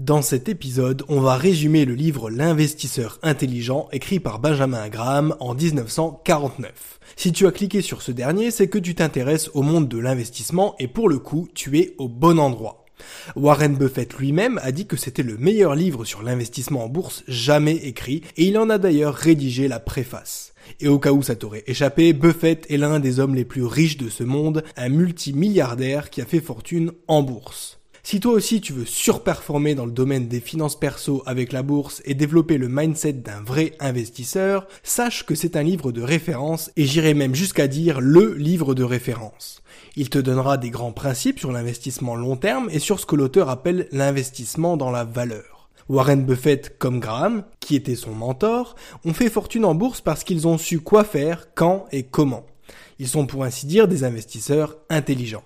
Dans cet épisode, on va résumer le livre L'investisseur intelligent écrit par Benjamin Graham en 1949. Si tu as cliqué sur ce dernier, c'est que tu t'intéresses au monde de l'investissement et pour le coup, tu es au bon endroit. Warren Buffett lui-même a dit que c'était le meilleur livre sur l'investissement en bourse jamais écrit et il en a d'ailleurs rédigé la préface. Et au cas où ça t'aurait échappé, Buffett est l'un des hommes les plus riches de ce monde, un multimilliardaire qui a fait fortune en bourse. Si toi aussi tu veux surperformer dans le domaine des finances perso avec la bourse et développer le mindset d'un vrai investisseur, sache que c'est un livre de référence et j'irai même jusqu'à dire le livre de référence. Il te donnera des grands principes sur l'investissement long terme et sur ce que l'auteur appelle l'investissement dans la valeur. Warren Buffett comme Graham, qui était son mentor, ont fait fortune en bourse parce qu'ils ont su quoi faire, quand et comment. Ils sont pour ainsi dire des investisseurs intelligents.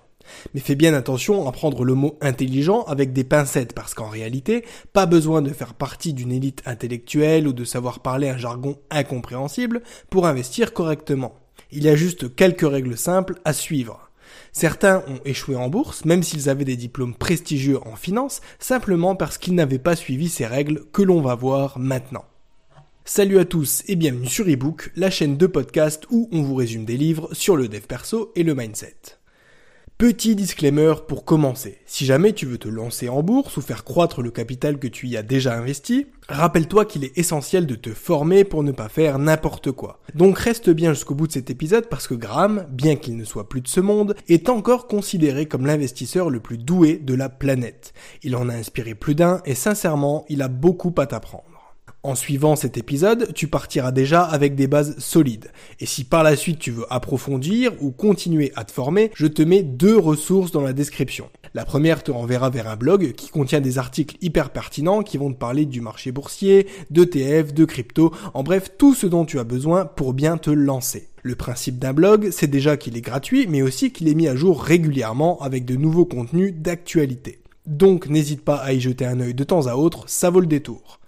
Mais fais bien attention à prendre le mot intelligent avec des pincettes parce qu'en réalité, pas besoin de faire partie d'une élite intellectuelle ou de savoir parler un jargon incompréhensible pour investir correctement. Il y a juste quelques règles simples à suivre. Certains ont échoué en bourse, même s'ils avaient des diplômes prestigieux en finance, simplement parce qu'ils n'avaient pas suivi ces règles que l'on va voir maintenant. Salut à tous et bienvenue sur eBook, la chaîne de podcast où on vous résume des livres sur le dev perso et le mindset. Petit disclaimer pour commencer. Si jamais tu veux te lancer en bourse ou faire croître le capital que tu y as déjà investi, rappelle-toi qu'il est essentiel de te former pour ne pas faire n'importe quoi. Donc reste bien jusqu'au bout de cet épisode parce que Graham, bien qu'il ne soit plus de ce monde, est encore considéré comme l'investisseur le plus doué de la planète. Il en a inspiré plus d'un et sincèrement, il a beaucoup à t'apprendre. En suivant cet épisode, tu partiras déjà avec des bases solides. Et si par la suite tu veux approfondir ou continuer à te former, je te mets deux ressources dans la description. La première te renverra vers un blog qui contient des articles hyper pertinents qui vont te parler du marché boursier, d'ETF, de crypto, en bref tout ce dont tu as besoin pour bien te lancer. Le principe d'un blog, c'est déjà qu'il est gratuit, mais aussi qu'il est mis à jour régulièrement avec de nouveaux contenus d'actualité. Donc n'hésite pas à y jeter un œil de temps à autre, ça vaut le détour.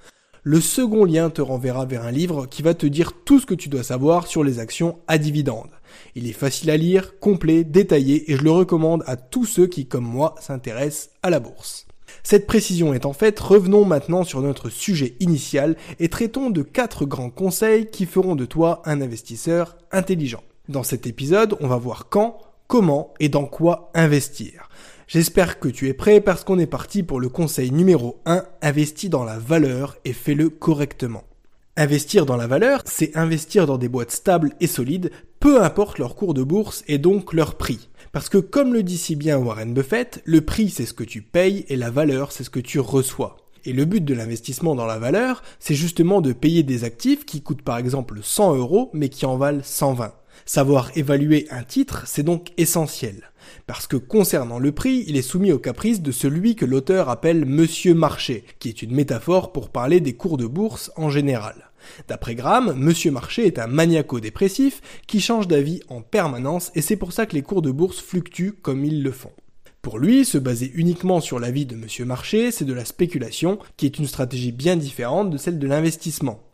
Le second lien te renverra vers un livre qui va te dire tout ce que tu dois savoir sur les actions à dividendes. Il est facile à lire, complet, détaillé et je le recommande à tous ceux qui, comme moi, s'intéressent à la bourse. Cette précision étant faite, revenons maintenant sur notre sujet initial et traitons de quatre grands conseils qui feront de toi un investisseur intelligent. Dans cet épisode, on va voir quand, comment et dans quoi investir. J'espère que tu es prêt parce qu'on est parti pour le conseil numéro 1, investis dans la valeur et fais-le correctement. Investir dans la valeur, c'est investir dans des boîtes stables et solides, peu importe leur cours de bourse et donc leur prix. Parce que comme le dit si bien Warren Buffett, le prix c'est ce que tu payes et la valeur c'est ce que tu reçois. Et le but de l'investissement dans la valeur, c'est justement de payer des actifs qui coûtent par exemple 100 euros mais qui en valent 120. Savoir évaluer un titre, c'est donc essentiel. Parce que concernant le prix, il est soumis au caprice de celui que l'auteur appelle Monsieur Marché, qui est une métaphore pour parler des cours de bourse en général. D'après Graham, Monsieur Marché est un maniaco-dépressif qui change d'avis en permanence et c'est pour ça que les cours de bourse fluctuent comme ils le font. Pour lui, se baser uniquement sur l'avis de Monsieur Marché, c'est de la spéculation, qui est une stratégie bien différente de celle de l'investissement.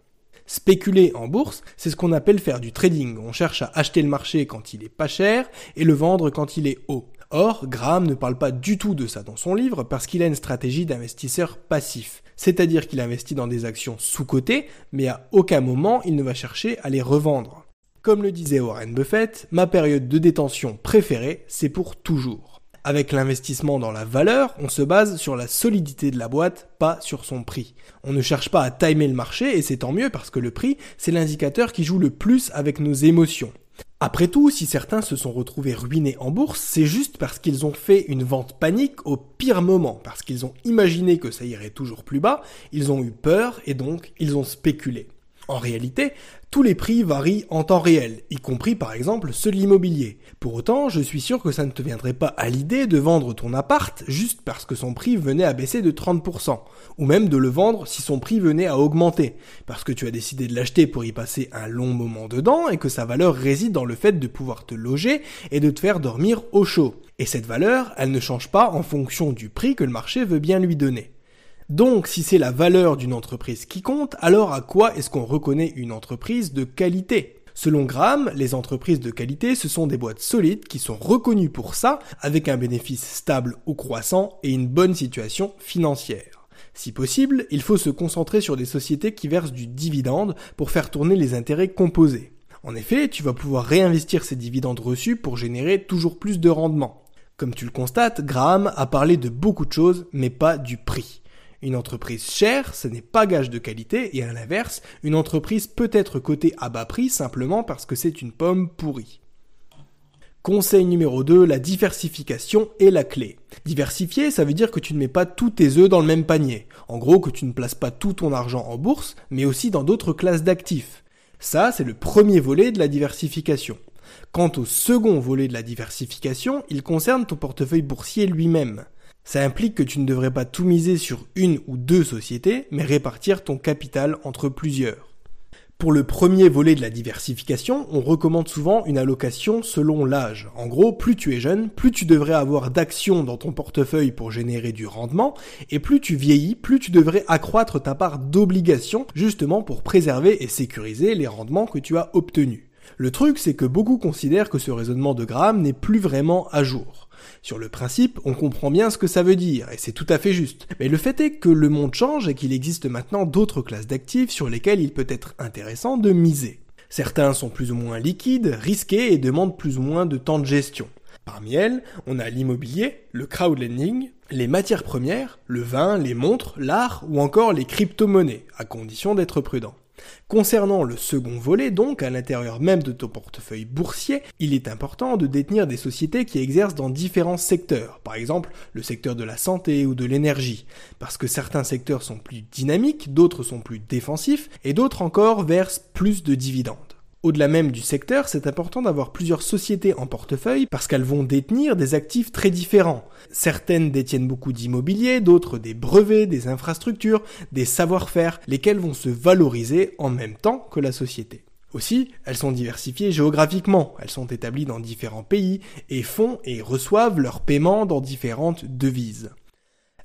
Spéculer en bourse, c'est ce qu'on appelle faire du trading. On cherche à acheter le marché quand il est pas cher et le vendre quand il est haut. Or, Graham ne parle pas du tout de ça dans son livre parce qu'il a une stratégie d'investisseur passif. C'est-à-dire qu'il investit dans des actions sous-cotées, mais à aucun moment il ne va chercher à les revendre. Comme le disait Warren Buffett, ma période de détention préférée, c'est pour toujours. Avec l'investissement dans la valeur, on se base sur la solidité de la boîte, pas sur son prix. On ne cherche pas à timer le marché et c'est tant mieux parce que le prix, c'est l'indicateur qui joue le plus avec nos émotions. Après tout, si certains se sont retrouvés ruinés en bourse, c'est juste parce qu'ils ont fait une vente panique au pire moment, parce qu'ils ont imaginé que ça irait toujours plus bas, ils ont eu peur et donc ils ont spéculé. En réalité, tous les prix varient en temps réel, y compris par exemple ceux de l'immobilier. Pour autant, je suis sûr que ça ne te viendrait pas à l'idée de vendre ton appart juste parce que son prix venait à baisser de 30%, ou même de le vendre si son prix venait à augmenter, parce que tu as décidé de l'acheter pour y passer un long moment dedans et que sa valeur réside dans le fait de pouvoir te loger et de te faire dormir au chaud. Et cette valeur, elle ne change pas en fonction du prix que le marché veut bien lui donner. Donc, si c'est la valeur d'une entreprise qui compte, alors à quoi est-ce qu'on reconnaît une entreprise de qualité? Selon Graham, les entreprises de qualité, ce sont des boîtes solides qui sont reconnues pour ça, avec un bénéfice stable ou croissant et une bonne situation financière. Si possible, il faut se concentrer sur des sociétés qui versent du dividende pour faire tourner les intérêts composés. En effet, tu vas pouvoir réinvestir ces dividendes reçus pour générer toujours plus de rendement. Comme tu le constates, Graham a parlé de beaucoup de choses, mais pas du prix. Une entreprise chère, ce n'est pas gage de qualité, et à l'inverse, une entreprise peut être cotée à bas prix simplement parce que c'est une pomme pourrie. Conseil numéro 2, la diversification est la clé. Diversifier, ça veut dire que tu ne mets pas tous tes œufs dans le même panier. En gros, que tu ne places pas tout ton argent en bourse, mais aussi dans d'autres classes d'actifs. Ça, c'est le premier volet de la diversification. Quant au second volet de la diversification, il concerne ton portefeuille boursier lui-même. Ça implique que tu ne devrais pas tout miser sur une ou deux sociétés, mais répartir ton capital entre plusieurs. Pour le premier volet de la diversification, on recommande souvent une allocation selon l'âge. En gros, plus tu es jeune, plus tu devrais avoir d'actions dans ton portefeuille pour générer du rendement, et plus tu vieillis, plus tu devrais accroître ta part d'obligations, justement pour préserver et sécuriser les rendements que tu as obtenus. Le truc, c'est que beaucoup considèrent que ce raisonnement de Graham n'est plus vraiment à jour. Sur le principe, on comprend bien ce que ça veut dire, et c'est tout à fait juste. Mais le fait est que le monde change et qu'il existe maintenant d'autres classes d'actifs sur lesquelles il peut être intéressant de miser. Certains sont plus ou moins liquides, risqués et demandent plus ou moins de temps de gestion. Parmi elles, on a l'immobilier, le crowdlending, les matières premières, le vin, les montres, l'art ou encore les crypto-monnaies, à condition d'être prudent. Concernant le second volet, donc, à l'intérieur même de ton portefeuille boursier, il est important de détenir des sociétés qui exercent dans différents secteurs, par exemple le secteur de la santé ou de l'énergie, parce que certains secteurs sont plus dynamiques, d'autres sont plus défensifs, et d'autres encore versent plus de dividendes. Au-delà même du secteur, c'est important d'avoir plusieurs sociétés en portefeuille parce qu'elles vont détenir des actifs très différents. Certaines détiennent beaucoup d'immobilier, d'autres des brevets, des infrastructures, des savoir-faire, lesquels vont se valoriser en même temps que la société. Aussi, elles sont diversifiées géographiquement, elles sont établies dans différents pays et font et reçoivent leurs paiements dans différentes devises.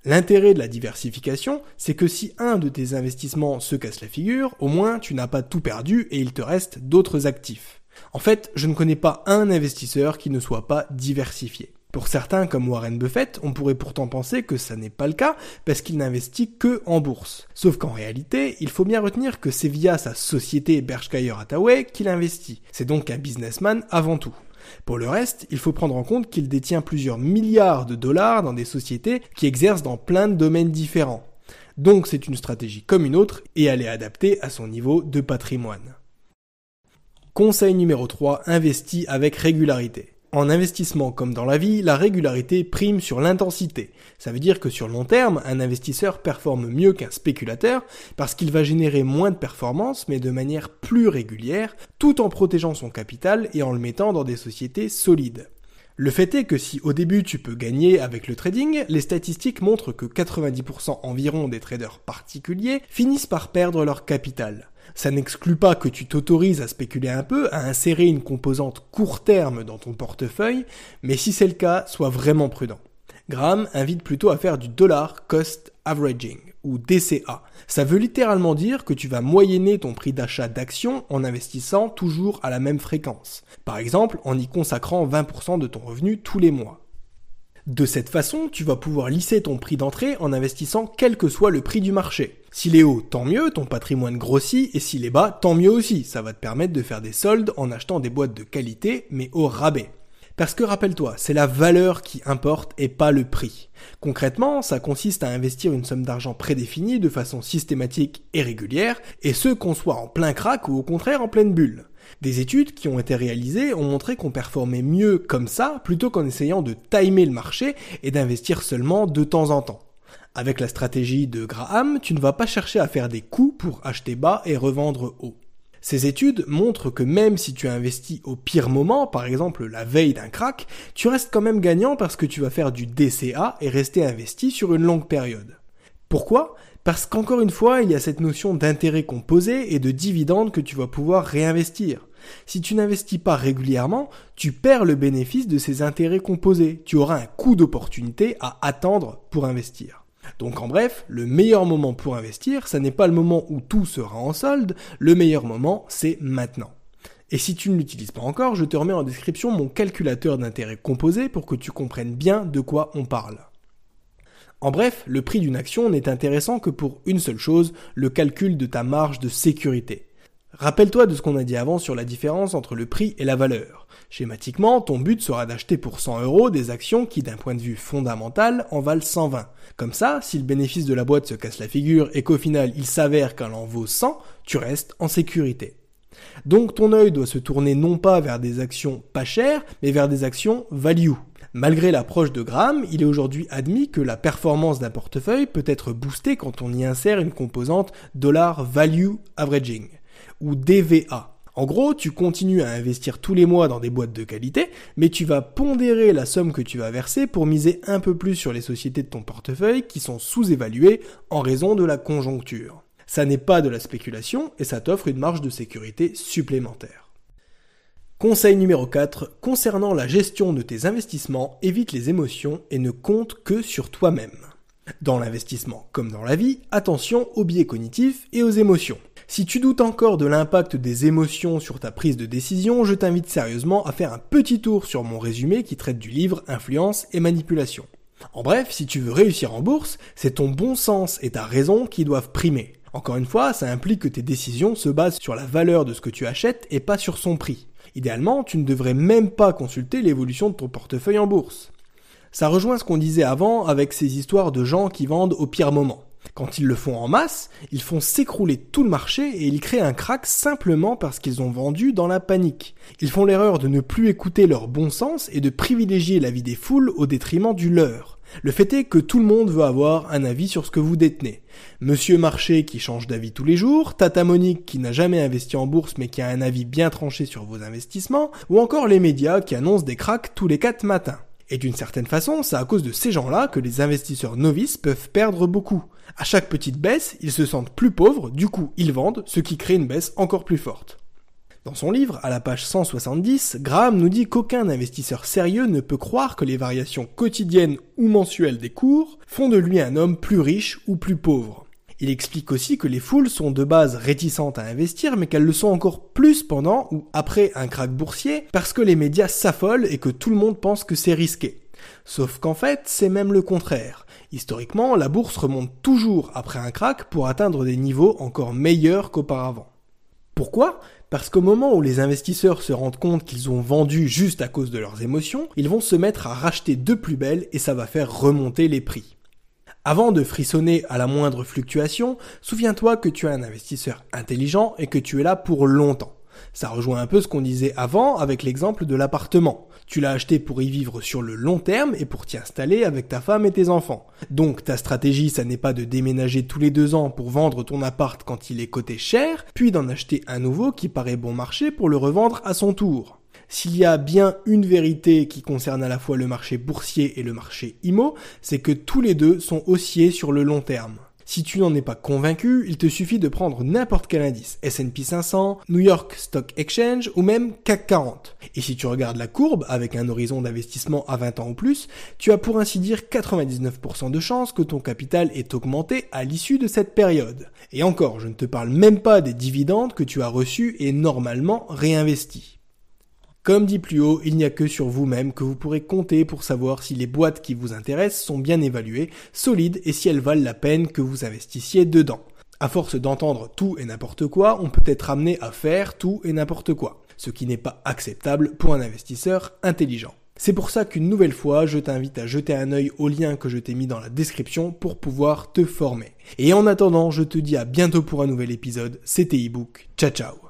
L'intérêt de la diversification, c'est que si un de tes investissements se casse la figure, au moins tu n'as pas tout perdu et il te reste d'autres actifs. En fait, je ne connais pas un investisseur qui ne soit pas diversifié. Pour certains, comme Warren Buffett, on pourrait pourtant penser que ça n'est pas le cas parce qu'il n'investit que en bourse. Sauf qu'en réalité, il faut bien retenir que c'est via sa société Berkshire Hathaway qu'il investit. C'est donc un businessman avant tout. Pour le reste, il faut prendre en compte qu'il détient plusieurs milliards de dollars dans des sociétés qui exercent dans plein de domaines différents. Donc c'est une stratégie comme une autre et elle est adaptée à son niveau de patrimoine. Conseil numéro 3, investis avec régularité. En investissement comme dans la vie, la régularité prime sur l'intensité. Ça veut dire que sur long terme, un investisseur performe mieux qu'un spéculateur parce qu'il va générer moins de performances mais de manière plus régulière tout en protégeant son capital et en le mettant dans des sociétés solides. Le fait est que si au début tu peux gagner avec le trading, les statistiques montrent que 90% environ des traders particuliers finissent par perdre leur capital. Ça n'exclut pas que tu t'autorises à spéculer un peu, à insérer une composante court terme dans ton portefeuille, mais si c'est le cas, sois vraiment prudent. Graham invite plutôt à faire du dollar cost averaging, ou DCA. Ça veut littéralement dire que tu vas moyenner ton prix d'achat d'actions en investissant toujours à la même fréquence. Par exemple, en y consacrant 20% de ton revenu tous les mois. De cette façon, tu vas pouvoir lisser ton prix d'entrée en investissant quel que soit le prix du marché. S'il est haut, tant mieux, ton patrimoine grossit, et s'il est bas, tant mieux aussi, ça va te permettre de faire des soldes en achetant des boîtes de qualité, mais au rabais. Parce que rappelle-toi, c'est la valeur qui importe et pas le prix. Concrètement, ça consiste à investir une somme d'argent prédéfinie de façon systématique et régulière, et ce qu'on soit en plein crack ou au contraire en pleine bulle. Des études qui ont été réalisées ont montré qu'on performait mieux comme ça plutôt qu'en essayant de timer le marché et d'investir seulement de temps en temps. Avec la stratégie de Graham, tu ne vas pas chercher à faire des coups pour acheter bas et revendre haut. Ces études montrent que même si tu investis au pire moment, par exemple la veille d'un crack, tu restes quand même gagnant parce que tu vas faire du DCA et rester investi sur une longue période. Pourquoi? Parce qu'encore une fois, il y a cette notion d'intérêt composé et de dividende que tu vas pouvoir réinvestir. Si tu n'investis pas régulièrement, tu perds le bénéfice de ces intérêts composés. Tu auras un coût d'opportunité à attendre pour investir. Donc en bref, le meilleur moment pour investir, ça n'est pas le moment où tout sera en solde, le meilleur moment, c'est maintenant. Et si tu ne l'utilises pas encore, je te remets en description mon calculateur d'intérêt composé pour que tu comprennes bien de quoi on parle. En bref, le prix d'une action n'est intéressant que pour une seule chose, le calcul de ta marge de sécurité. Rappelle-toi de ce qu'on a dit avant sur la différence entre le prix et la valeur. Schématiquement, ton but sera d'acheter pour 100 euros des actions qui, d'un point de vue fondamental, en valent 120. Comme ça, si le bénéfice de la boîte se casse la figure et qu'au final il s'avère qu'elle en vaut 100, tu restes en sécurité. Donc ton œil doit se tourner non pas vers des actions pas chères, mais vers des actions value. Malgré l'approche de Graham, il est aujourd'hui admis que la performance d'un portefeuille peut être boostée quand on y insère une composante dollar value averaging ou DVA. En gros, tu continues à investir tous les mois dans des boîtes de qualité, mais tu vas pondérer la somme que tu vas verser pour miser un peu plus sur les sociétés de ton portefeuille qui sont sous-évaluées en raison de la conjoncture. Ça n'est pas de la spéculation et ça t'offre une marge de sécurité supplémentaire. Conseil numéro 4. Concernant la gestion de tes investissements, évite les émotions et ne compte que sur toi-même. Dans l'investissement comme dans la vie, attention aux biais cognitifs et aux émotions. Si tu doutes encore de l'impact des émotions sur ta prise de décision, je t'invite sérieusement à faire un petit tour sur mon résumé qui traite du livre Influence et manipulation. En bref, si tu veux réussir en bourse, c'est ton bon sens et ta raison qui doivent primer. Encore une fois, ça implique que tes décisions se basent sur la valeur de ce que tu achètes et pas sur son prix. Idéalement, tu ne devrais même pas consulter l'évolution de ton portefeuille en bourse. Ça rejoint ce qu'on disait avant avec ces histoires de gens qui vendent au pire moment. Quand ils le font en masse, ils font s'écrouler tout le marché et ils créent un crack simplement parce qu'ils ont vendu dans la panique. Ils font l'erreur de ne plus écouter leur bon sens et de privilégier l'avis des foules au détriment du leur. Le fait est que tout le monde veut avoir un avis sur ce que vous détenez. Monsieur Marché qui change d'avis tous les jours, Tata Monique qui n'a jamais investi en bourse mais qui a un avis bien tranché sur vos investissements, ou encore les médias qui annoncent des cracks tous les quatre matins. Et d'une certaine façon, c'est à cause de ces gens-là que les investisseurs novices peuvent perdre beaucoup. À chaque petite baisse, ils se sentent plus pauvres, du coup ils vendent, ce qui crée une baisse encore plus forte. Dans son livre, à la page 170, Graham nous dit qu'aucun investisseur sérieux ne peut croire que les variations quotidiennes ou mensuelles des cours font de lui un homme plus riche ou plus pauvre. Il explique aussi que les foules sont de base réticentes à investir, mais qu'elles le sont encore plus pendant ou après un krach boursier, parce que les médias s'affolent et que tout le monde pense que c'est risqué. Sauf qu'en fait, c'est même le contraire. Historiquement, la bourse remonte toujours après un krach pour atteindre des niveaux encore meilleurs qu'auparavant. Pourquoi? Parce qu'au moment où les investisseurs se rendent compte qu'ils ont vendu juste à cause de leurs émotions, ils vont se mettre à racheter de plus belle et ça va faire remonter les prix. Avant de frissonner à la moindre fluctuation, souviens-toi que tu es un investisseur intelligent et que tu es là pour longtemps. Ça rejoint un peu ce qu'on disait avant avec l'exemple de l'appartement. Tu l'as acheté pour y vivre sur le long terme et pour t'y installer avec ta femme et tes enfants. Donc ta stratégie, ça n'est pas de déménager tous les deux ans pour vendre ton appart quand il est coté cher, puis d'en acheter un nouveau qui paraît bon marché pour le revendre à son tour. S'il y a bien une vérité qui concerne à la fois le marché boursier et le marché IMO, c'est que tous les deux sont haussiers sur le long terme. Si tu n'en es pas convaincu, il te suffit de prendre n'importe quel indice, S&P 500, New York Stock Exchange ou même CAC 40. Et si tu regardes la courbe avec un horizon d'investissement à 20 ans ou plus, tu as pour ainsi dire 99% de chances que ton capital est augmenté à l'issue de cette période. Et encore, je ne te parle même pas des dividendes que tu as reçus et normalement réinvestis. Comme dit plus haut, il n'y a que sur vous-même que vous pourrez compter pour savoir si les boîtes qui vous intéressent sont bien évaluées, solides et si elles valent la peine que vous investissiez dedans. À force d'entendre tout et n'importe quoi, on peut être amené à faire tout et n'importe quoi, ce qui n'est pas acceptable pour un investisseur intelligent. C'est pour ça qu'une nouvelle fois, je t'invite à jeter un œil au lien que je t'ai mis dans la description pour pouvoir te former. Et en attendant, je te dis à bientôt pour un nouvel épisode. C'était ebook. Ciao ciao